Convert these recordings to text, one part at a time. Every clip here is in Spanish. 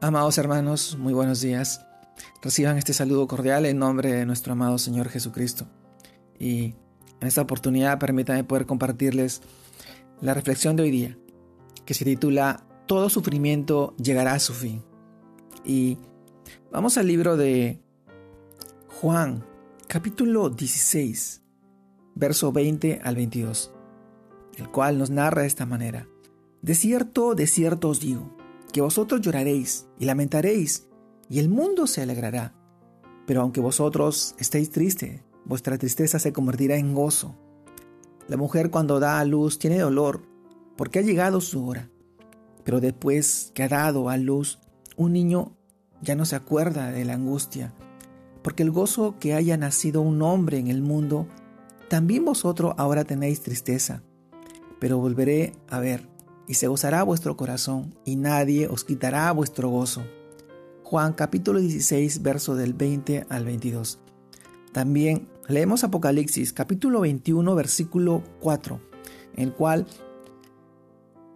Amados hermanos, muy buenos días. Reciban este saludo cordial en nombre de nuestro amado Señor Jesucristo. Y en esta oportunidad permítanme poder compartirles la reflexión de hoy día, que se titula Todo sufrimiento llegará a su fin. Y vamos al libro de Juan, capítulo 16, verso 20 al 22, el cual nos narra de esta manera. De cierto, de cierto os digo que vosotros lloraréis y lamentaréis, y el mundo se alegrará. Pero aunque vosotros estéis tristes, vuestra tristeza se convertirá en gozo. La mujer cuando da a luz tiene dolor, porque ha llegado su hora. Pero después que ha dado a luz, un niño ya no se acuerda de la angustia, porque el gozo que haya nacido un hombre en el mundo, también vosotros ahora tenéis tristeza. Pero volveré a ver y se gozará vuestro corazón, y nadie os quitará vuestro gozo. Juan capítulo 16, verso del 20 al 22. También leemos Apocalipsis capítulo 21, versículo 4, en el cual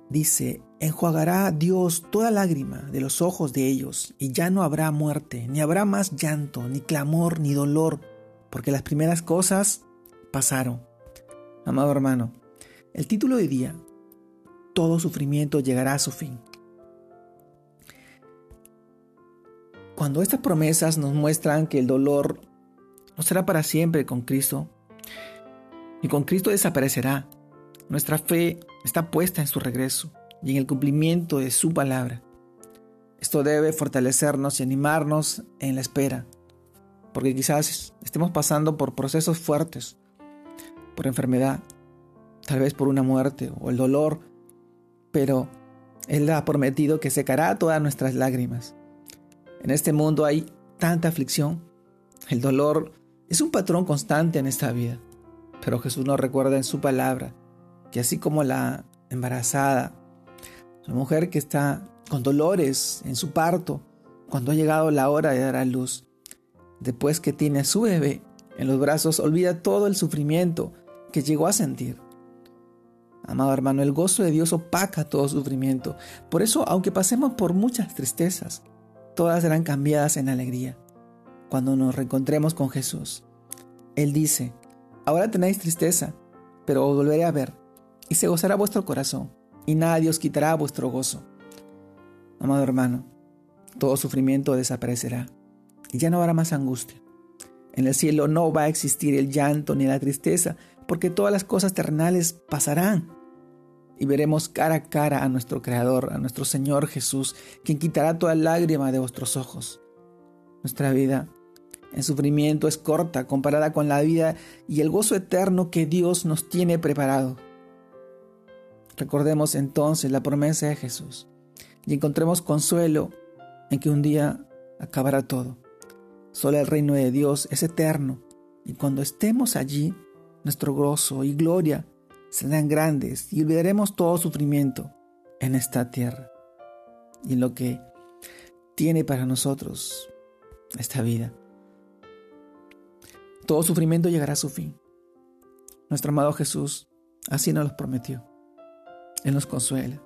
dice, enjuagará Dios toda lágrima de los ojos de ellos, y ya no habrá muerte, ni habrá más llanto, ni clamor, ni dolor, porque las primeras cosas pasaron. Amado hermano, el título de día todo sufrimiento llegará a su fin. Cuando estas promesas nos muestran que el dolor no será para siempre con Cristo, y con Cristo desaparecerá, nuestra fe está puesta en su regreso y en el cumplimiento de su palabra. Esto debe fortalecernos y animarnos en la espera, porque quizás estemos pasando por procesos fuertes, por enfermedad, tal vez por una muerte o el dolor pero Él ha prometido que secará todas nuestras lágrimas. En este mundo hay tanta aflicción. El dolor es un patrón constante en esta vida. Pero Jesús nos recuerda en su palabra que así como la embarazada, la mujer que está con dolores en su parto, cuando ha llegado la hora de dar a luz, después que tiene a su bebé en los brazos, olvida todo el sufrimiento que llegó a sentir. Amado hermano, el gozo de Dios opaca todo sufrimiento. Por eso, aunque pasemos por muchas tristezas, todas serán cambiadas en alegría cuando nos reencontremos con Jesús. Él dice, ahora tenéis tristeza, pero os volveré a ver, y se gozará vuestro corazón, y nadie os quitará vuestro gozo. Amado hermano, todo sufrimiento desaparecerá, y ya no habrá más angustia. En el cielo no va a existir el llanto ni la tristeza, porque todas las cosas terrenales pasarán. Y veremos cara a cara a nuestro Creador, a nuestro Señor Jesús, quien quitará toda lágrima de vuestros ojos. Nuestra vida en sufrimiento es corta comparada con la vida y el gozo eterno que Dios nos tiene preparado. Recordemos entonces la promesa de Jesús y encontremos consuelo en que un día acabará todo. Solo el reino de Dios es eterno y cuando estemos allí nuestro gozo y gloria serán grandes y olvidaremos todo sufrimiento en esta tierra y en lo que tiene para nosotros esta vida. Todo sufrimiento llegará a su fin. Nuestro amado Jesús así nos lo prometió. Él nos consuela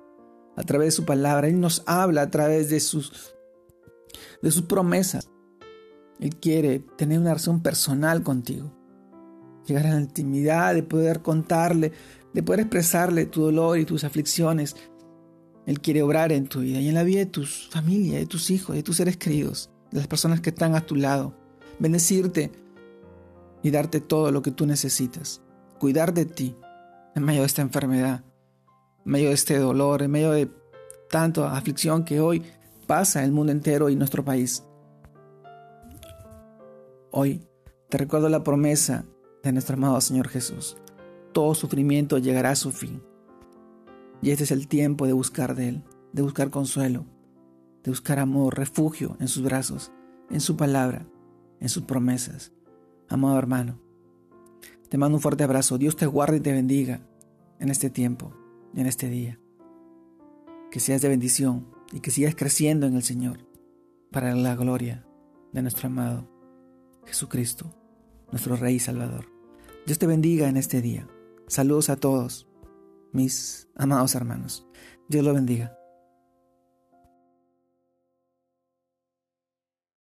a través de su palabra, Él nos habla a través de sus, de sus promesas. Él quiere tener una relación personal contigo llegar a la intimidad, de poder contarle, de poder expresarle tu dolor y tus aflicciones. Él quiere obrar en tu vida y en la vida de tu familia, de tus hijos, de tus seres queridos, de las personas que están a tu lado. Bendecirte y darte todo lo que tú necesitas. Cuidar de ti en medio de esta enfermedad, en medio de este dolor, en medio de tanta aflicción que hoy pasa en el mundo entero y nuestro país. Hoy te recuerdo la promesa de nuestro amado Señor Jesús. Todo sufrimiento llegará a su fin. Y este es el tiempo de buscar de Él, de buscar consuelo, de buscar amor, refugio en sus brazos, en su palabra, en sus promesas. Amado hermano, te mando un fuerte abrazo. Dios te guarde y te bendiga en este tiempo y en este día. Que seas de bendición y que sigas creciendo en el Señor para la gloria de nuestro amado Jesucristo nuestro Rey y Salvador. Dios te bendiga en este día. Saludos a todos, mis amados hermanos. Dios lo bendiga.